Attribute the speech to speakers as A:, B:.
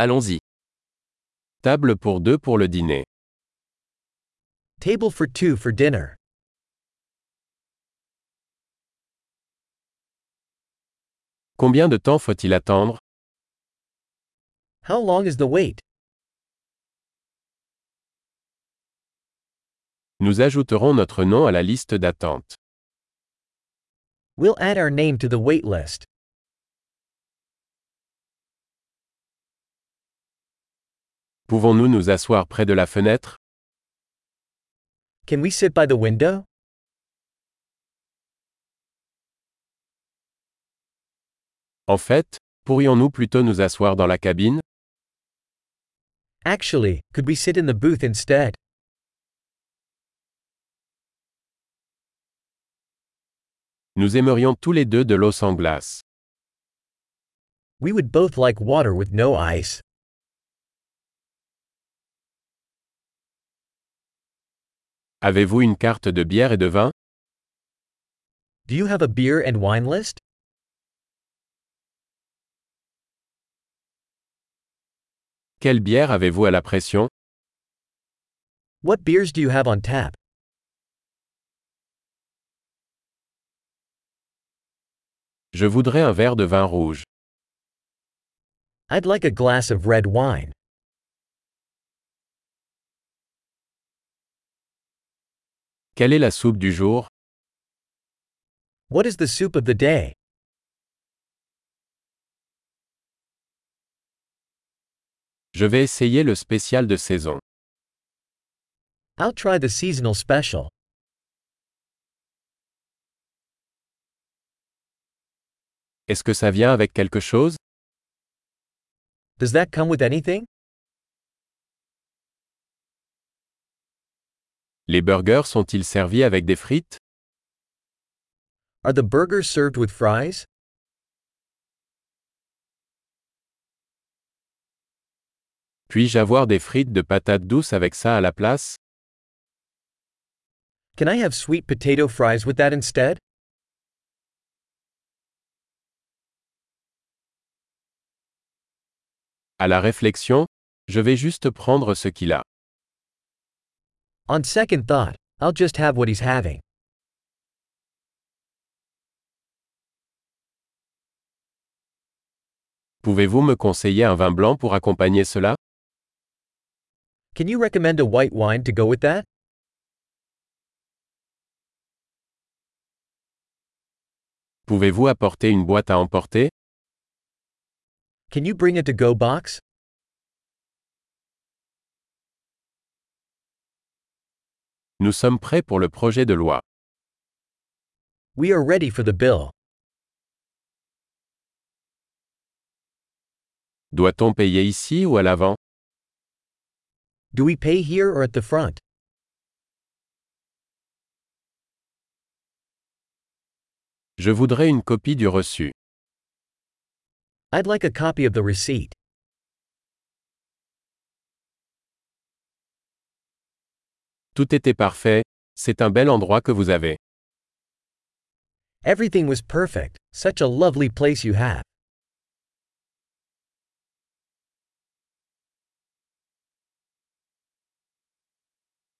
A: Allons-y. Table pour deux pour le dîner.
B: Table for two for dinner.
A: Combien de temps faut-il attendre?
B: How long is the wait?
A: Nous ajouterons notre nom à la liste d'attente.
B: We'll add our name to the wait list.
A: Pouvons-nous nous asseoir près de la fenêtre?
B: Can we sit by the window?
A: En fait, pourrions-nous plutôt nous asseoir dans la cabine?
B: Actually, could we sit in the booth instead?
A: Nous aimerions tous les deux de l'eau sans glace.
B: We would both like water with no ice.
A: Avez-vous une carte de bière et de vin?
B: Do you have a beer and wine list?
A: Quelle bière avez-vous à la pression?
B: What beers do you have on tap?
A: Je voudrais un verre de vin rouge.
B: I'd like a glass of red wine.
A: Quelle est la soupe du jour?
B: What is the soup of the day?
A: Je vais essayer le spécial de saison.
B: I'll try the seasonal special.
A: Est-ce que ça vient avec quelque chose?
B: Does that come with anything?
A: Les burgers sont-ils servis avec des frites?
B: Are the burgers served with fries?
A: Puis-je avoir des frites de patates douces avec ça à la place?
B: Can I have sweet potato fries with that instead?
A: À la réflexion, je vais juste prendre ce qu'il a.
B: On second thought, I'll just have what he's having.
A: Pouvez-vous me conseiller un vin blanc pour accompagner cela
B: Can you recommend a white wine to go with that?
A: Pouvez-vous apporter une boîte à emporter
B: Can you bring a to go box?
A: Nous sommes prêts pour le projet de loi.
B: We are ready for the bill.
A: Doit-on payer ici ou à l'avant?
B: Do we pay here or at the front?
A: Je voudrais une copie du reçu.
B: I'd like a copy of the receipt.
A: Tout était parfait, c'est un bel endroit que vous avez.
B: Everything was perfect, such a lovely place you have.